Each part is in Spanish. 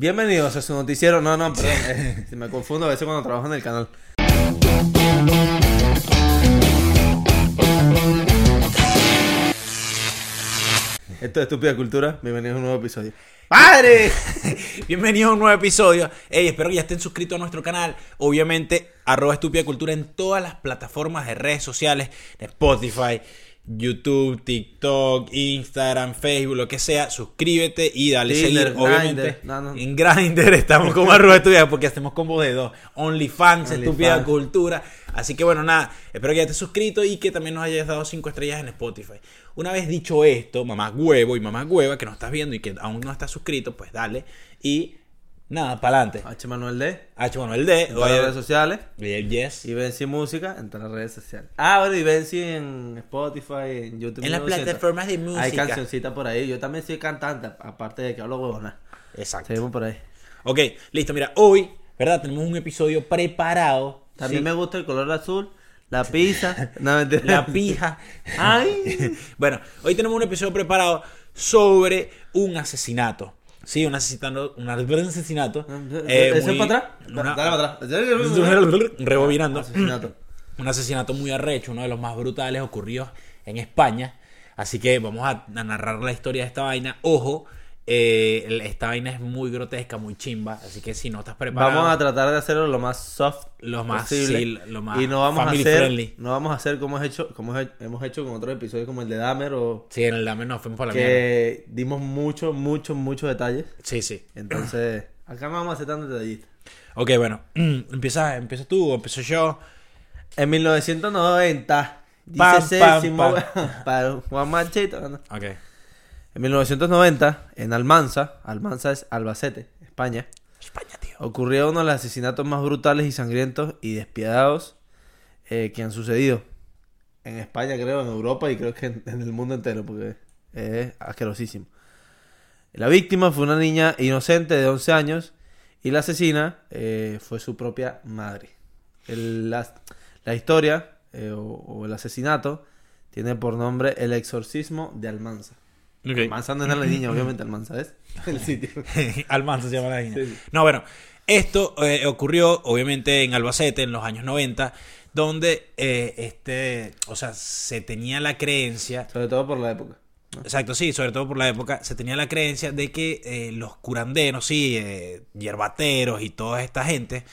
Bienvenidos a su noticiero. No, no, perdón. eh, me confundo a veces cuando trabajo en el canal. Esto es Estúpida Cultura. Bienvenidos a un nuevo episodio. ¡Padre! Bienvenidos a un nuevo episodio. Ey, espero que ya estén suscritos a nuestro canal. Obviamente, arroba estúpida cultura en todas las plataformas de redes sociales, de Spotify, YouTube, TikTok, Instagram, Facebook, lo que sea. Suscríbete y dale Tinder, seguir. Obviamente, Grindr. No, no. en Grindr estamos como arroba estúpida porque hacemos combos de dos. OnlyFans, estúpida cultura. Así que bueno, nada, espero que ya estés suscrito y que también nos hayas dado cinco estrellas en Spotify. Una vez dicho esto, mamá huevo y mamá hueva que nos estás viendo y que aún no estás suscrito, pues dale. Y nada, para adelante. H. Manuel D. H. Manuel D. En todas las redes sociales. Yes. Y Benzi Música en todas las redes sociales. Ah, bueno, y Benzi en Spotify, en YouTube. En las plataformas de música. Hay cancioncitas por ahí. Yo también soy cantante, aparte de que hablo huevona. Exacto. Seguimos por ahí. Ok, listo. Mira, hoy, ¿verdad? Tenemos un episodio preparado. También Sí. me gusta el color azul, la pizza. no. La pija. Ay. bueno, hoy tenemos un episodio preparado sobre un asesinato. Sí, un asesinato. Un asesinato. eh, ¿Eso es muy- para atrás? una- Dale para atrás. Rebobinando. Asesinato. Un asesinato muy arrecho, uno de los más brutales ocurridos en España. Así que vamos a, a narrar la historia de esta vaina. Ojo, eh, esta vaina es muy grotesca, muy chimba. Así que si no estás preparado, Vamos a tratar de hacerlo lo más soft Lo más- posible. sí, lo más y no vamos a hacer, friendly. no vamos a hacer como hemos hecho, como he- hemos hecho con otros episodios como el de Dahmer o Sí, en el dame nos fuimos por la mierda. que dimos muchos, muchos, muchos detalles. Sí, sí. Entonces, acá no vamos a hacer tantos detallistas. Ok, bueno. empieza, empieza tú o empiezo yo. En 1990, dice Pam, pam, pam. para Juan Machito. ¿no? Ok. En 1990, en Almanza, Almanza es Albacete, España, España, tío. ocurrió uno de los asesinatos más brutales y sangrientos y despiadados eh, que han sucedido. En España, creo, en Europa y creo que en, en el mundo entero, porque es asquerosísimo. La víctima fue una niña inocente de 11 años y la asesina eh, fue su propia madre. El- la, la historia eh, o, o el asesinato tiene por nombre El exorcismo de Almanza. Ok. Almanza no es la niña, obviamente, Almanza es el sitio. Almanza se llama la niña. Sí, sí. No, bueno, esto eh, ocurrió obviamente en Albacete en los años 90, donde eh, este, o sea, se tenía la creencia, Sobre todo por la época. ¿no? exacto, sí, sobre todo por la época, se tenía la creencia de que eh, los curanderos, sí, hierbateros y toda esta gente,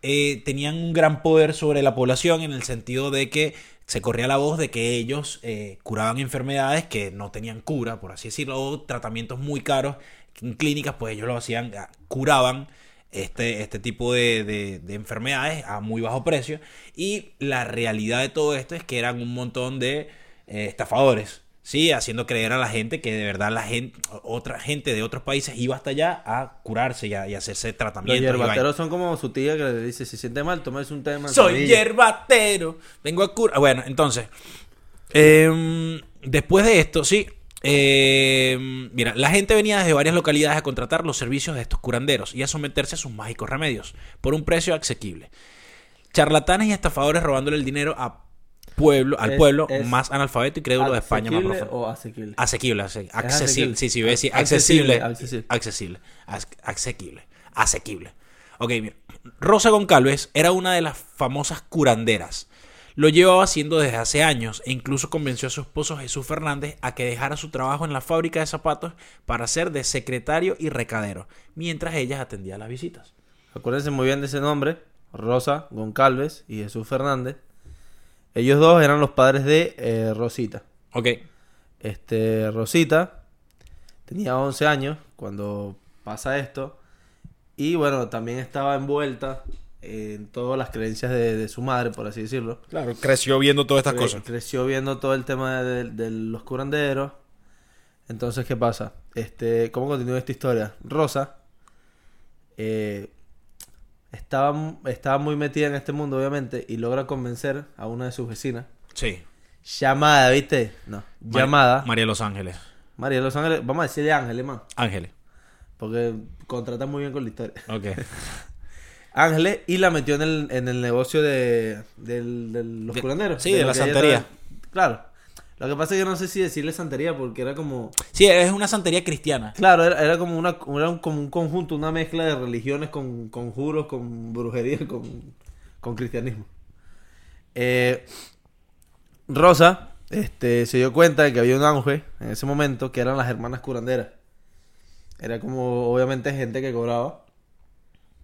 tenían un gran poder sobre la población en el sentido de que se corría la voz de que ellos eh, curaban enfermedades que no tenían cura, por así decirlo, o tratamientos muy caros en clínicas, pues ellos lo hacían, ah, curaban este, este tipo de, de- de enfermedades a muy bajo precio. Y la realidad de todo esto es que eran un montón de eh, estafadores, ¿sí? Haciendo creer a la gente que de verdad la gente, otra gente de otros países iba hasta allá a curarse y a, y hacerse Los tratamientos. y vainas. hierbateros son como su tía que le dice, si siente mal, tomes un de Soy manzanilla". yerbatero. Vengo a curar. Bueno, entonces. em, después de esto, sí. em, mira, la gente venía desde varias localidades a contratar los servicios de estos curanderos y a someterse a sus mágicos remedios por un precio asequible. Charlatanes y estafadores robándole el dinero a pueblo, al Es- pueblo es más analfabeto y crédulo de España más ¿Asequible profundo. o asequible? Asequible, ase- accesible. Sí, sí, voy a decir Accesible, accesible. accesible. Accesible. As- Asequible. Asequible. Ok, mira. Rosa Goncalves era una de las famosas curanderas. Lo llevaba haciendo desde hace años e incluso convenció a su esposo Jesús Fernández a que dejara su trabajo en la fábrica de zapatos para ser de secretario y recadero, mientras ella atendía las visitas. Acuérdense muy bien de ese nombre, Rosa Goncalves y Jesús Fernández. Ellos dos eran los padres de eh, Rosita. Ok. Este, Rosita tenía 11 años cuando pasa esto. Y bueno, también estaba envuelta en todas las creencias de, de su madre, por así decirlo. Claro, creció viendo todas estas Cre- cosas. Creció viendo todo el tema de, de los curanderos. Entonces, ¿qué pasa? Este, ¿Cómo continúa esta historia? Rosa eh, estaba, estaba muy metida en este mundo, obviamente, y logra convencer a una de sus vecinas. Sí. Llamada, ¿viste? No. Mar- llamada. María Los Ángeles. María de Los Ángeles. Vamos a decirle Ángeles, man. Ángeles. Porque contrata muy bien con la historia. Ok. Ángeles y la metió en el, en el negocio de, del- de los De- curanderos. sí, de la santería. estaba- Claro. Lo que pasa es que no sé si decirle santería porque era como... Sí, es una santería cristiana. Claro, era, era como, una, era un, como un conjunto, una mezcla de religiones con conjuros, con brujería, con, con cristianismo. Eh, Rosa este, se dio cuenta de que había un ángel en ese momento que eran las hermanas curanderas. Era como, obviamente, gente que cobraba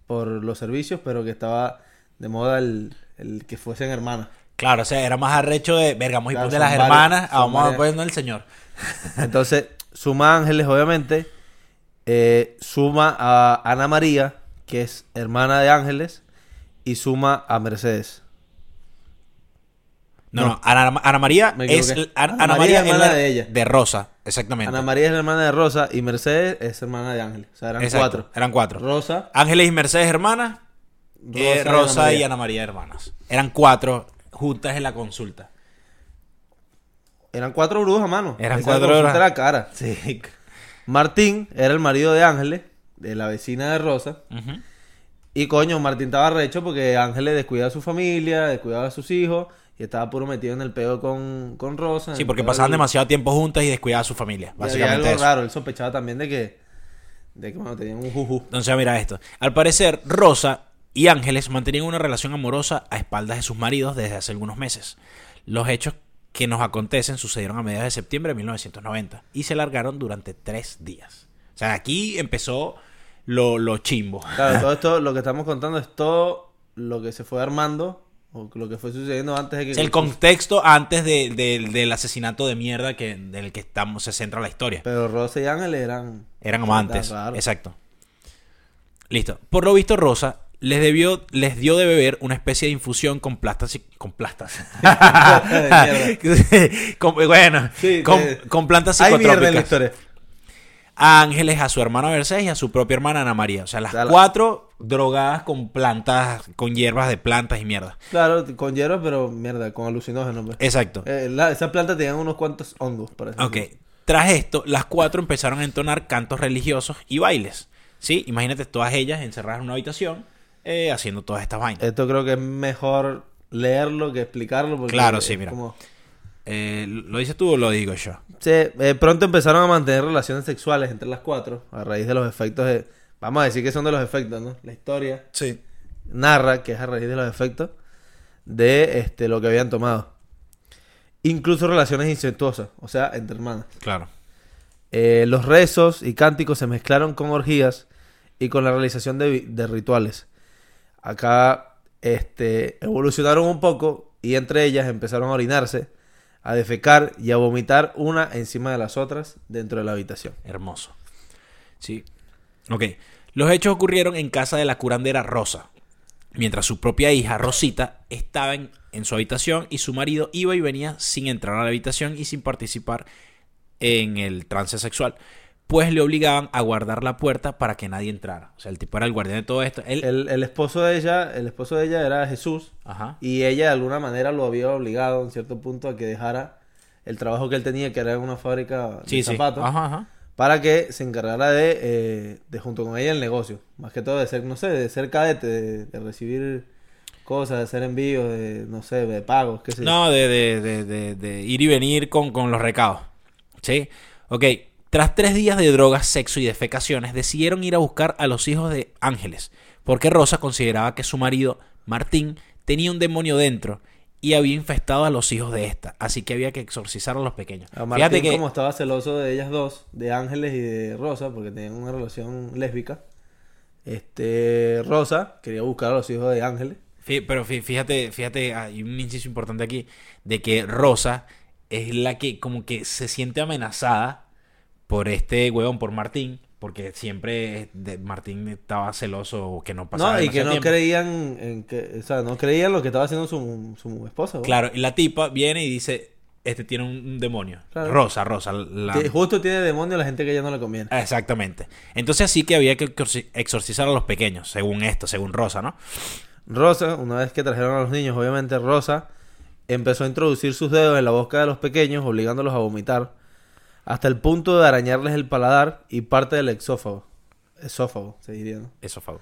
por los servicios, pero que estaba de moda el, el que fuesen hermanas. Claro, o sea, era más arrecho de, verga, vamos a ir Claro, de las hermanas, a vamos a ponernos el señor. Entonces, suma a Ángeles, obviamente. eh, suma a Ana María, que es hermana de Ángeles. Y suma a Mercedes. No, No. no, Ana, Ana María es. Ana, María María es hermana la- de ella. De Rosa, exactamente. Ana María es la hermana de Rosa. Y Mercedes es hermana de Ángeles. O sea, eran Exacto, cuatro. Eran cuatro. Rosa, Ángeles y Mercedes hermanas, eh, Rosa, y y, Ana Ana María hermanas. Eran cuatro juntas en la consulta. Eran cuatro brujas, mano. Eran Esa cuatro brujas. la cara. Sí. Martín era el marido de Ángeles, de la vecina de Rosa. Y coño, Martín estaba recho porque Ángeles descuidaba a su familia, descuidaba a sus hijos. Y estaba puro metido en el pego con, con Rosa. Sí, porque peo pasaban demasiado tiempo juntas y descuidaban a su familia. Y había Básicamente algo eso. raro, él sospechaba también de que, de que bueno, tenían un juju. Entonces, mira esto. Al parecer, Rosa y Ángeles mantenían una relación amorosa a espaldas de sus maridos desde hace algunos meses. Los hechos que nos acontecen sucedieron a mediados de septiembre de 1990 y se largaron durante tres días. O sea, aquí empezó lo, lo chimbo. Claro, todo esto, lo que estamos contando es todo lo que se fue armando o lo que fue sucediendo antes de que... El contexto antes de- de- del asesinato de mierda que, del que estamos, se centra la historia. Pero Rosa y Ángeles eran... Eran amantes. Exacto. Listo. Por lo visto, Rosa les debió, les dio de beber una especie de infusión con plastas y- con plastas. Con- bueno, Sí, con, de- con plantas psicotrópicas. historia. A Ángeles, a su hermana Mercedes y a su propia hermana Ana María. O sea, las cuatro drogadas con plantas, con hierbas de plantas y mierda. Claro, con hierro, pero mierda, con alucinógenos. pues. Exacto. Eh, la- esas plantas tenían unos cuantos hongos, por así Ok. Tras esto, las cuatro empezaron a entonar cantos religiosos y bailes. ¿Sí? Imagínate todas ellas encerradas en una habitación eh, haciendo todas estas vainas. Esto creo que es mejor leerlo que explicarlo. Porque Claro, sí, mira. como- Eh, ¿Lo dices tú o lo digo yo? Sí, eh, pronto empezaron a mantener relaciones sexuales entre las cuatro a raíz de los efectos de... Vamos a decir que son de los efectos, ¿no? La historia Sí. narra que es a raíz de los efectos de este, lo que habían tomado. Incluso relaciones incestuosas, o sea, entre hermanas. Claro. Eh, los rezos y cánticos se mezclaron con orgías y con la realización de rituales. Acá este, evolucionaron un poco y entre ellas empezaron a orinarse, a defecar y a vomitar una encima de las otras dentro de la habitación. Hermoso. Sí. Ok. Los hechos ocurrieron en casa de la curandera Rosa. Mientras su propia hija, Rosita, estaba en, en su habitación y su marido iba y venía sin entrar a la habitación y sin participar en el trance sexual. Pues le obligaban a guardar la puerta para que nadie entrara. O sea, el tipo era el guardián de todo esto. Él... El, el esposo de ella, el esposo de ella era Jesús Ajá. y ella de alguna manera lo había obligado en cierto punto a que dejara el trabajo que él tenía, que era en una fábrica de sí. zapatos. Ajá, ajá. para que se encargara de, eh, de junto con ella el negocio. Más que todo de ser, no sé, de ser cadete, de, de recibir cosas, de hacer envíos, de, no sé, de pagos, qué sé yo. No, de, de, de, de, de ir y venir con, con los recados. ¿Sí? Ok. Tras tres días de drogas, sexo y defecaciones, decidieron ir a buscar a los hijos de Ángeles, porque Rosa consideraba que su marido, Martín, tenía un demonio dentro y había infestado a los hijos de esta, así que había que exorcizar a los pequeños. A Martín, Fíjate que como estaba celoso de ellas dos, de Ángeles y de Rosa, porque tenían una relación lésbica, este Rosa quería buscar a los hijos de Ángeles. Fí- Pero fí- fíjate, fíjate, hay un inciso importante aquí, de que Rosa es la que como que se siente amenazada por este huevón, por Martín, porque siempre de- Martín estaba celoso que no pasaba No, y que no tiempo. creían en que, o sea, no creían lo que estaba haciendo su, su esposa. Claro, y la tipa viene y dice, este tiene un, demonio. Claro. Rosa, Rosa. La... Justo tiene demonio la gente que ya no le conviene. Exactamente. Entonces así que había que exorci- exorcizar a los pequeños, según esto, según Rosa, ¿no? Rosa, una vez que trajeron a los niños, obviamente Rosa empezó a introducir sus dedos en la boca de los pequeños, obligándolos a vomitar, hasta el punto de arañarles el paladar y parte del exófago. Esófago, se diría, ¿no? Fue.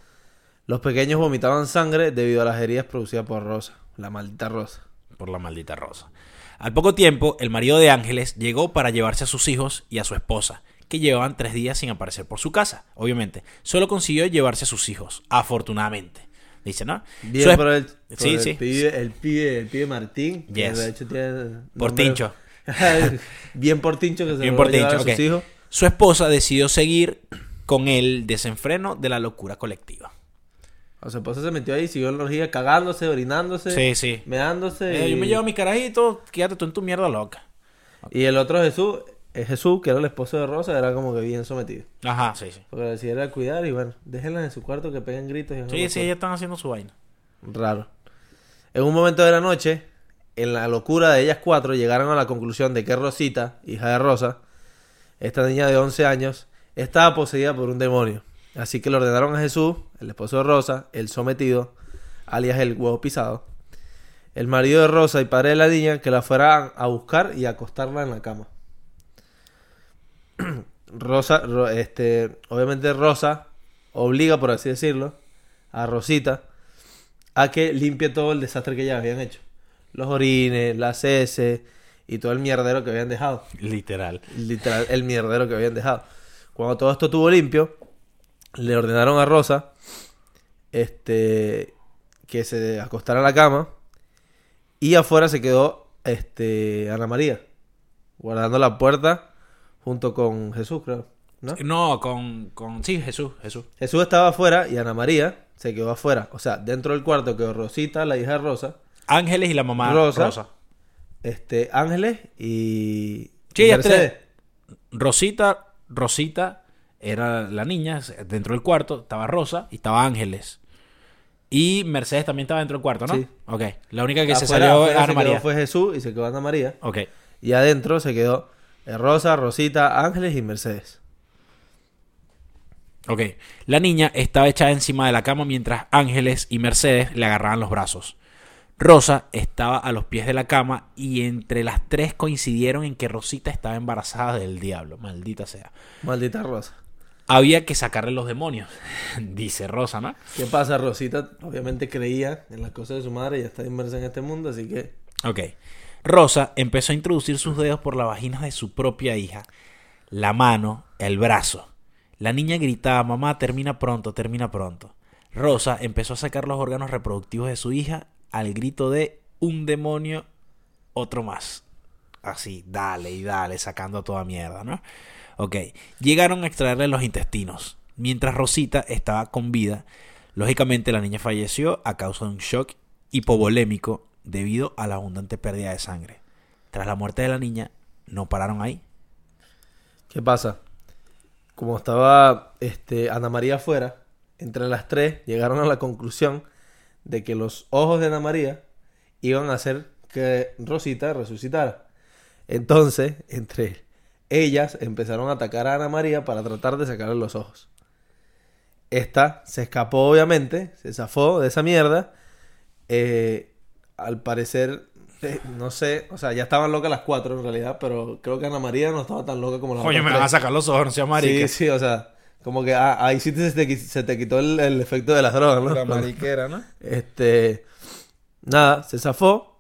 Los pequeños vomitaban sangre debido a las heridas producidas por Rosa, la maldita Rosa. por la maldita Rosa. Al poco tiempo, el marido de Ángeles llegó para llevarse a sus hijos y a su esposa, que llevaban tres días sin aparecer por su casa, obviamente. Solo consiguió llevarse a sus hijos, afortunadamente. Dice, ¿no? Bien Su es- por el, por Sí, el sí. Pibe, el, pibe, el pibe Martín. que Yes. de hecho tiene Por Tincho. Bien por Tincho que se Bien lo por a Tincho, a sus hijos. Su esposa decidió seguir con el desenfreno de la locura colectiva. O sea, pues se metió ahí, siguió en la orgía cagándose, orinándose, Sí, sí. meándose. Eh, y... yo me llevo mi carajito, quédate tú en tu mierda loca. y el otro Jesús, es Jesús, que era el esposo de Rosa, era como que bien sometido. Ajá, sí, sí. Porque decía era cuidar y bueno, déjenlas en su cuarto que peguen gritos. Y Sí, sí, ellas están haciendo su vaina. Raro. En un momento de la noche, en la locura de ellas cuatro, llegaron a la conclusión de que Rosita, hija de Rosa, esta niña de 11 años, estaba poseída por un demonio. Así que le ordenaron a Jesús, el esposo de Rosa, el sometido, alias el huevo pisado, el marido de Rosa y padre de la niña, que la fueran a buscar y acostarla en la cama. Rosa, Ro- este, obviamente Rosa obliga, por así decirlo, a Rosita a que limpie todo el desastre que ya habían hecho. Los orines, las heces y todo el mierdero que habían dejado. Literal. Literal, el mierdero que habían dejado. Cuando todo esto estuvo limpio, le ordenaron a Rosa este, que se acostara en la cama y afuera se quedó este, Ana María, guardando la puerta junto con Jesús, creo. ¿no? No, con, con... Sí, Jesús, Jesús. Jesús estaba afuera y Ana María se quedó afuera. O sea, dentro del cuarto quedó Rosita, la hija de Rosa, Ángeles y la mamá Rosa. Rosa. este, Ángeles y, Sí, y tres. Rosita, Rosita era la niña, dentro del cuarto, estaba Rosa y estaba Ángeles. Y Mercedes también estaba dentro del cuarto, ¿no? Sí. Ok. La única que se salió afuera Ana se quedó María. fue Jesús y se quedó Ana María. Ok. Y adentro se quedó eh, Rosa, Rosita, Ángeles y Mercedes. Ok. La niña estaba echada encima de la cama mientras Ángeles y Mercedes le agarraban los brazos. Rosa estaba a los pies de la cama y entre las tres coincidieron en que Rosita estaba embarazada del diablo. Maldita sea. Maldita Rosa. Había que sacarle los demonios, dice Rosa, ¿no? ¿Qué pasa? Rosita obviamente creía en las cosas de su madre y ya está inmersa en este mundo, así que Ok. Rosa empezó a introducir sus dedos por la vagina de su propia hija, la mano, el brazo. La niña gritaba, mamá, termina pronto, termina pronto. Rosa empezó a sacar los órganos reproductivos de su hija al grito de un demonio, otro más. Así, dale y dale, sacando toda mierda, ¿no? Ok. Llegaron a extraerle los intestinos. Mientras Rosita estaba con vida, lógicamente la niña falleció a causa de un shock hipovolémico debido a la abundante pérdida de sangre. Tras la muerte de la niña, no pararon ahí. ¿qué pasa? Como estaba este, Ana María afuera, entre las tres llegaron a la conclusión de que los ojos de Ana María iban a hacer que Rosita resucitara. Entonces, entre ellas empezaron a atacar a Ana María para tratar de sacarle los ojos. Esta se escapó, obviamente, se zafó de esa mierda. Eh, al parecer, eh, no sé, o sea, ya estaban locas las cuatro en realidad, pero creo que Ana María no estaba tan loca como las otras me van a sacar los ojos, no seas marica. Sí, sí, o sea, como que ah, ahí sí te- se, te, se te quitó el, el efecto de las drogas, ¿no? La mariquera, ¿no? Este, nada, se zafó,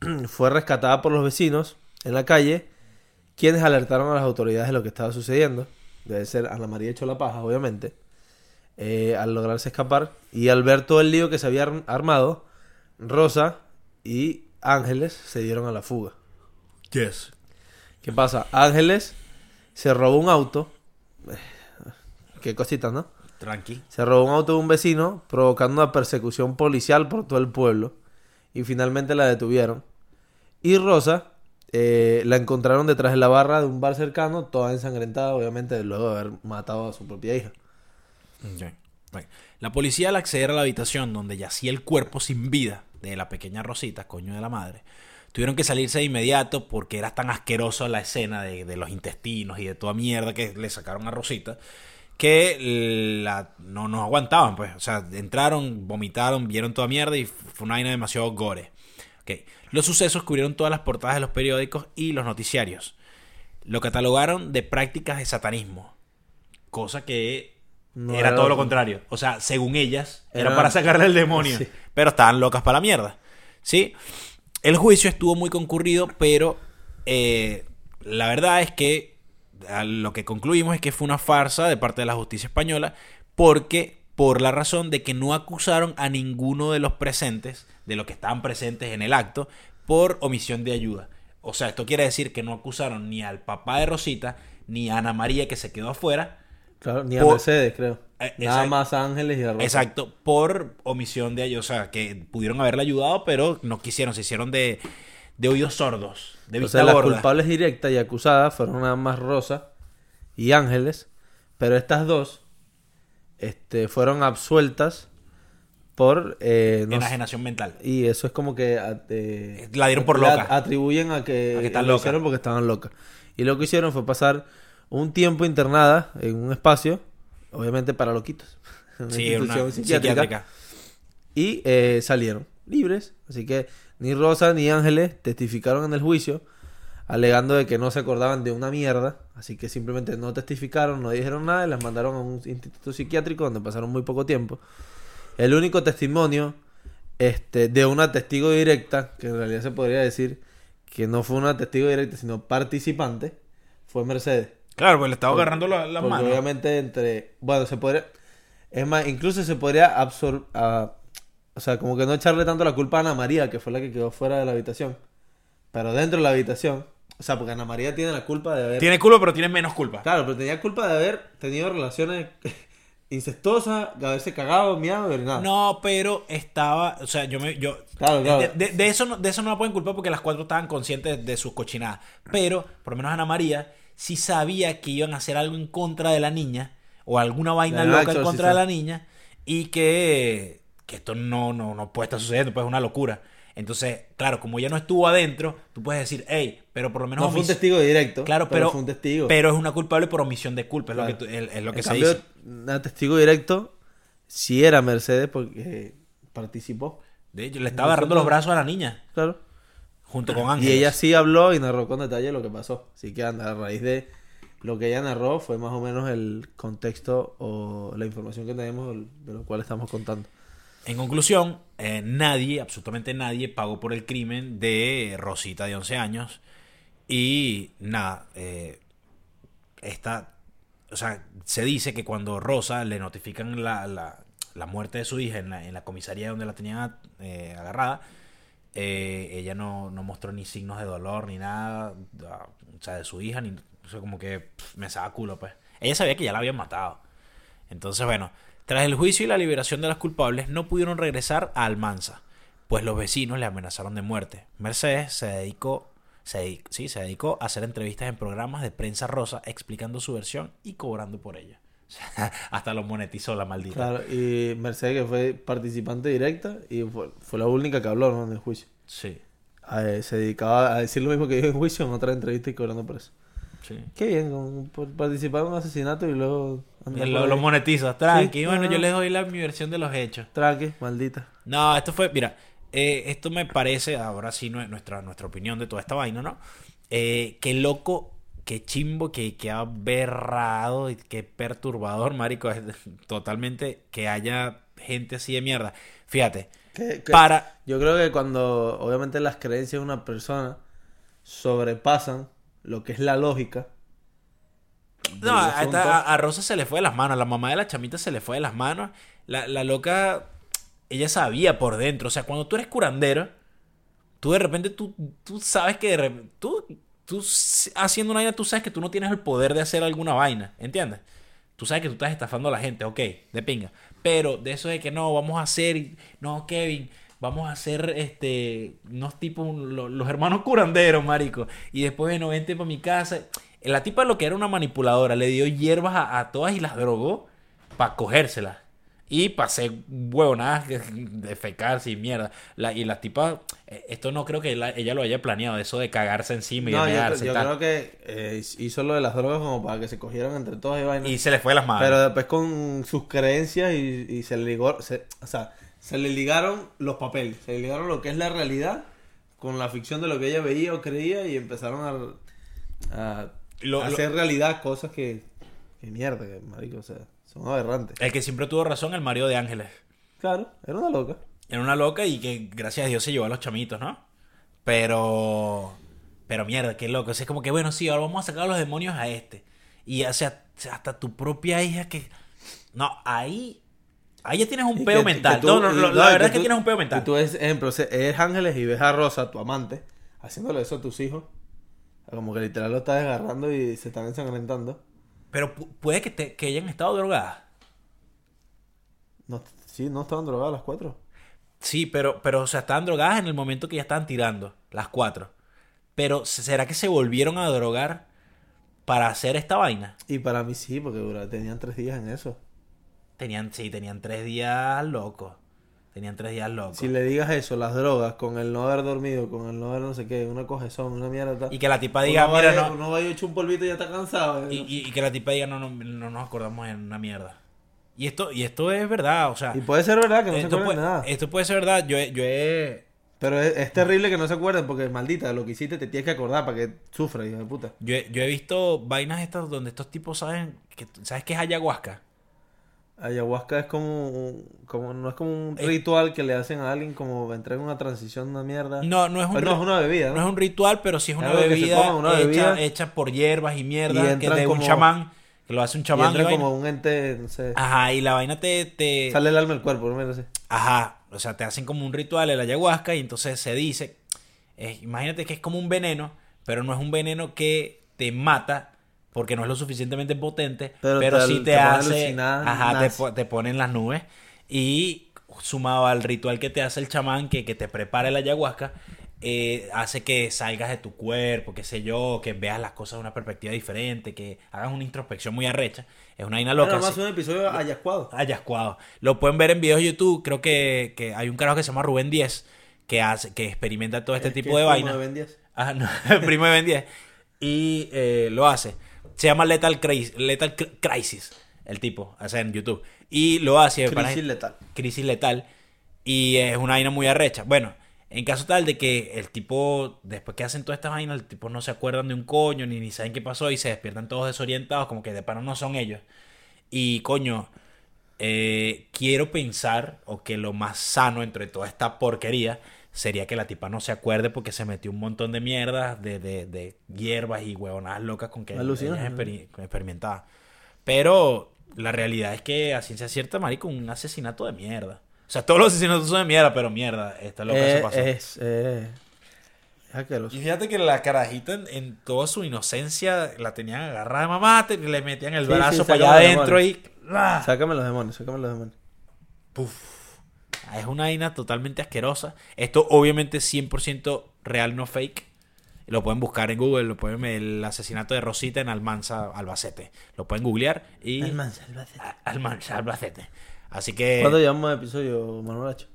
fue rescatada por los vecinos en la calle, quienes alertaron a las autoridades de lo que estaba sucediendo. Debe ser Ana María echó la paja, obviamente. eh, al lograrse escapar y al ver todo el lío que se había arm- armado, Rosa y Ángeles se dieron a la fuga. Yes. ¿Qué pasa? Ángeles se robó un auto. Qué cositas, ¿no? Tranqui. Se robó un auto de un vecino, provocando una persecución policial por todo el pueblo. Y finalmente la detuvieron. Y Rosa eh, la encontraron detrás de la barra de un bar cercano, toda ensangrentada, obviamente, luego de haber matado a su propia hija. La policía al acceder a la habitación donde yacía el cuerpo sin vida de la pequeña Rosita, coño de la madre, tuvieron que salirse de inmediato porque era tan asquerosa la escena de, de los intestinos y de toda mierda que le sacaron a Rosita que la, no nos aguantaban, pues. O sea, entraron, vomitaron, vieron toda mierda y fue una vaina demasiado gore. Los sucesos cubrieron todas las portadas de los periódicos y los noticiarios. Lo catalogaron de prácticas de satanismo. Cosa que No era era todo lo- lo contrario. O sea, según ellas, era, Era- para sacarle el demonio. Sí. Pero estaban locas para la mierda. ¿Sí? El juicio estuvo muy concurrido, pero eh, la verdad es que a lo que concluimos es que fue una farsa de parte de la justicia española, porque por la razón de que no acusaron a ninguno de los presentes, de los que estaban presentes en el acto, por omisión de ayuda. O sea, esto quiere decir que no acusaron ni al papá de Rosita, ni a Ana María que se quedó afuera. Claro, ni a Por- Mercedes, creo. Eh, Nada exacto. más Ángeles y a Rosa. Exacto, por omisión de ayuda. O sea, que pudieron haberle ayudado, pero no quisieron, se hicieron de, de oídos sordos, de O vista sea, las culpables directas y acusadas fueron nada más Rosa y Ángeles, pero estas dos este, fueron absueltas por... eh, no sé- Enajenación mental. y eso es como que... eh, La dieron por loca. Atribuyen a que, A que están lo hicieron porque estaban locas. Y lo que hicieron fue pasar un tiempo internada en un espacio, obviamente para loquitos. una Sí, una psiquiátrica. y eh, salieron libres. Así que ni Rosa ni Ángeles testificaron en el juicio, alegando de que no se acordaban de una mierda. Así que simplemente no testificaron, no dijeron nada y las mandaron a un instituto psiquiátrico donde pasaron muy poco tiempo. El único testimonio este, de una testigo directa, que en realidad se podría decir que no fue una testigo directa, sino participante, fue Mercedes. Claro, pues le estaba agarrando la, la Porque mano. obviamente entre... Bueno, se podría... Es más, incluso se podría absorber... o sea, como que no echarle tanto la culpa a Ana María, que fue la que quedó fuera de la habitación. Pero dentro de la habitación... O sea, porque Ana María tiene la culpa de haber... Tiene culo, pero tiene menos culpa. Claro, pero tenía culpa de haber tenido relaciones incestuosas, de haberse cagado, miado y orinado. No, pero estaba, o sea, yo me, yo, Claro, claro. De, de- de eso no, de eso no la pueden culpar porque las cuatro estaban conscientes de sus cochinadas. Pero, por lo menos Ana María sí sabía que iban a hacer algo en contra de la niña o alguna vaina La loca en contra de la niña y que, que esto no, no, no puede estar sucediendo, pues es una locura. Entonces, claro, como ella no estuvo adentro, tú puedes decir, hey, pero por lo menos No fue un testigo directo. Claro, pero, fue un testigo. pero es una culpable por omisión de culpa, es lo que, tú- es, es lo que en se cambio, dice. un testigo directo sí era Mercedes porque participó. De hecho, le estaba agarrando los brazos a la niña Claro. junto con Y Ángeles. ella sí habló y narró con detalle lo que pasó. Así que anda, a raíz de lo que ella narró fue más o menos el contexto o la información que tenemos de lo cual estamos contando. En conclusión, eh, nadie, absolutamente nadie, pagó por el crimen de Rosita de 11 años. Y nada, eh, esta, o sea, se dice que cuando Rosa le notifican la, la- muerte de su hija en la, en la comisaría donde la tenían eh, agarrada, ella no, no mostró ni signos de dolor ni nada, o sea, de su hija, ni, o sea, como que me estaba culo, pues. Ella sabía que ya la habían matado. Entonces, bueno, tras el juicio y la liberación de las culpables, no pudieron regresar a Almanza, pues los vecinos le amenazaron de muerte. Mercedes se dedicó, se, sí, se dedicó a hacer entrevistas en programas de prensa rosa explicando su versión y cobrando por ella. Hasta lo monetizó la maldita. Claro, y Mercedes que fue participante directa y fue, fue la única que habló ¿no? en el juicio. Sí, Eh, se dedicaba a decir lo mismo que dijo en juicio en otra entrevista y cobrando por eso. Sí. Qué bien, por participar en un asesinato y luego... Y lo, monetizas, tranqui. Sí, bueno, no, yo no. les doy la, mi versión de los hechos. Traque, maldita. No, esto fue, mira, eh, esto me parece, ahora sí, nue- nuestra, nuestra opinión de toda esta vaina, ¿no? Eh, qué loco, qué chimbo, qué, qué aberrado y qué perturbador, marico, es totalmente que haya gente así de mierda. Fíjate, Que- que- para... Yo creo que cuando obviamente las creencias de una persona sobrepasan lo que es la lógica. No, a, esta- a- Rosa se le fue de las manos, a la mamá de la chamita se le fue de las manos. La, la loca, ella sabía por dentro, o sea, cuando tú eres curandero, tú de repente, tú, tú sabes que de repente, tú, tú haciendo una vaina, tú sabes que tú no tienes el poder de hacer alguna vaina, ¿entiendes? Tú sabes que tú estás estafando a la gente, ok, de pinga. Pero de eso de que no, vamos a hacer, no, Kevin, vamos a hacer este, unos tipos, lo- los, hermanos curanderos, marico. Y después, bueno, vente para mi casa. La tipa lo que era una manipuladora, le dio hierbas a, a todas y las drogó para cogérselas. Y para hacer huevonadas de fecarse y mierda. La, y las tipas, eh, esto no creo que la- ella lo haya planeado, eso de cagarse encima y No, de yo, mearse yo tal. creo que eh, hizo lo de las drogas como para que se cogieran entre todos y vainas. Y se le fue de las manos. Pero después con sus creencias y, y se le ligó, se- o sea, se le ligaron los papeles, se le ligaron lo que es la realidad con la ficción de lo que ella veía o creía y empezaron a, a Lo- lo- hacer realidad cosas que, que mierda, que marico, o sea, son aberrantes. El que siempre tuvo razón, el marido de Ángeles. Claro, era una loca. Era una loca y que gracias a Dios se llevó a los chamitos, ¿no? Pero. Pero mierda, qué loco. O sea, es como que, bueno, sí, ahora vamos a sacar a los demonios a este. Y o sea, hasta tu propia hija que. No, ahí. Ahí ya tienes un Y peo mental. tú- no, no, y- no, la y verdad es que tú- tienes un peo y mental. tú ves, ejemplo, eres Ángeles y ves a Rosa, tu amante, haciéndole eso a tus hijos. Como que literal lo estás desgarrando y se están ensangrentando. Pero pu- puede que, te- que hayan estado drogadas. No, sí, no estaban drogadas las cuatro. Sí, pero, pero, o sea, estaban drogadas en el momento que ya estaban tirando, las cuatro. Pero, ¿será que se volvieron a drogar para hacer esta vaina? Y para mí sí, porque dura- tenían tres días en eso. Tenían, sí, tenían tres días locos. Tenían tres días locos. Si le digas eso, las drogas, con el no haber dormido, con el no haber no sé qué, una cogezón, una mierda. Y que la tipa uno diga, mira, y- no. Uno echa un polvito y ya está cansado. Y, y- y que la tipa diga, no, no, no nos acordamos en una mierda. Y esto, y esto es verdad, o sea. Y puede ser verdad que no se acuerden puede, de nada. esto puede ser verdad. Yo, yo he. Pero es, es terrible que no se acuerden porque, maldita, lo que hiciste te tienes que acordar para que sufra, hijo de puta. Yo he, yo he visto vainas estas donde estos tipos saben. Que, ¿Sabes qué es ayahuasca? Ayahuasca es como, un- como no es como un Eh. ritual que le hacen a alguien como entrar en una transición, una mierda. No, no es un, Pero no, es una bebida, ¿no? no es un ritual, pero sí es una bebida, toma, una hecha, bebida. hecha por hierbas y mierda Y que de un como- chamán, que lo hace un chamán. y entra como un ente, no sé. Ajá, y la vaina te, te, Sale el alma del cuerpo, no me sé. Ajá, o sea, te hacen como un ritual el ayahuasca y entonces se dice, eh, imagínate que es como un veneno, pero no es un veneno que te mata porque no es lo suficientemente potente, Pero pero, te- sí te, hace, ajá, te, te pone en las nubes y sumado al ritual que te hace el chamán que, que te prepara el ayahuasca, eh, hace que salgas de tu cuerpo, qué sé yo, que veas las cosas de una perspectiva diferente, que hagas una introspección muy arrecha. Es una vaina loca. Era más un episodio ayascuado. Ayascuado. Lo pueden ver en videos de YouTube. Creo que, que hay un carajo que se llama Rubén 10 que hace, que experimenta todo este Es tipo que de es como vainas. Ben 10. Ah, no, primo de Ben 10. Y eh, lo hace. Se llama Lethal Crisis, Lethal Cr- Crisis, el tipo, hace en YouTube. Y lo hace. para- Crisis letal. crisis letal. Y es una vaina muy arrecha. Bueno, en caso tal de que el tipo, después que hacen todas estas vainas, el tipo no se acuerdan de un coño, ni, ni saben qué pasó, y se despiertan todos desorientados, como que de paro no son ellos. Y coño, eh, quiero pensar, o que lo más sano entre toda esta porquería, sería que la tipa no se acuerde porque se metió un montón de mierdas, de, de, de hierbas y huevonadas locas con que ella Alucinógenas. experi- experimentaba. Pero la realidad es que a ciencia cierta, marico, un asesinato de mierda. O sea, todos los asesinatos son de mierda, pero mierda, esta loca se Eh, pasó. es, eh. Y fíjate que la carajita en, en toda su inocencia la tenían agarrada de mamá, te- le metían el Sí, brazo sí, para allá adentro y... ¡ah! Sácame los demonios, sácame los demonios. Puf. Es una vaina totalmente asquerosa. Esto obviamente es 100% real, no fake. Lo pueden buscar en Google, lo pueden el asesinato de Rosita en Almanza, Albacete. Lo pueden googlear y A- Almanza, Albacete. Así que ¿Cuánto llevamos de episodio, Manuelacho?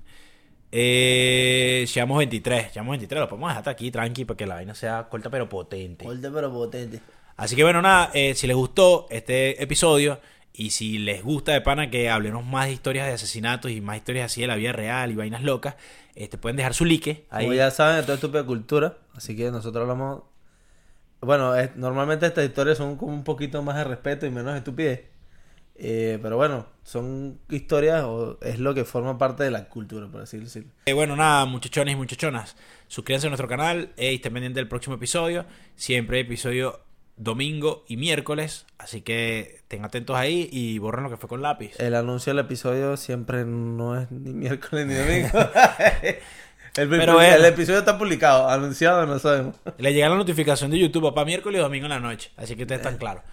eh, llevamos 23, llevamos 23, lo podemos dejar hasta aquí tranqui para que la vaina sea corta pero potente. Corte pero potente. Así que bueno, nada, eh, si les gustó este episodio y si les gusta de pana que hablemos más de historias de asesinatos y más historias así de la vida real y vainas locas, este, pueden dejar su like ahí. Como ya saben, esto es estúpida cultura, así que nosotros hablamos... Bueno, es- normalmente estas historias son como un poquito más de respeto y menos estupidez. Eh, pero bueno, son historias o es lo que forma parte de la cultura, por así decirlo. Eh, bueno, nada, muchachones y muchachonas, suscríbanse a nuestro canal eh, y estén pendientes del próximo episodio. Siempre hay episodio domingo y miércoles, así que estén atentos ahí y borren lo que fue con lápiz. El anuncio del episodio siempre no es ni miércoles ni domingo. el, Pero el episodio está publicado, anunciado no sabemos. Le llega la notificación de YouTube para miércoles y domingo en la noche, así que ustedes están claros.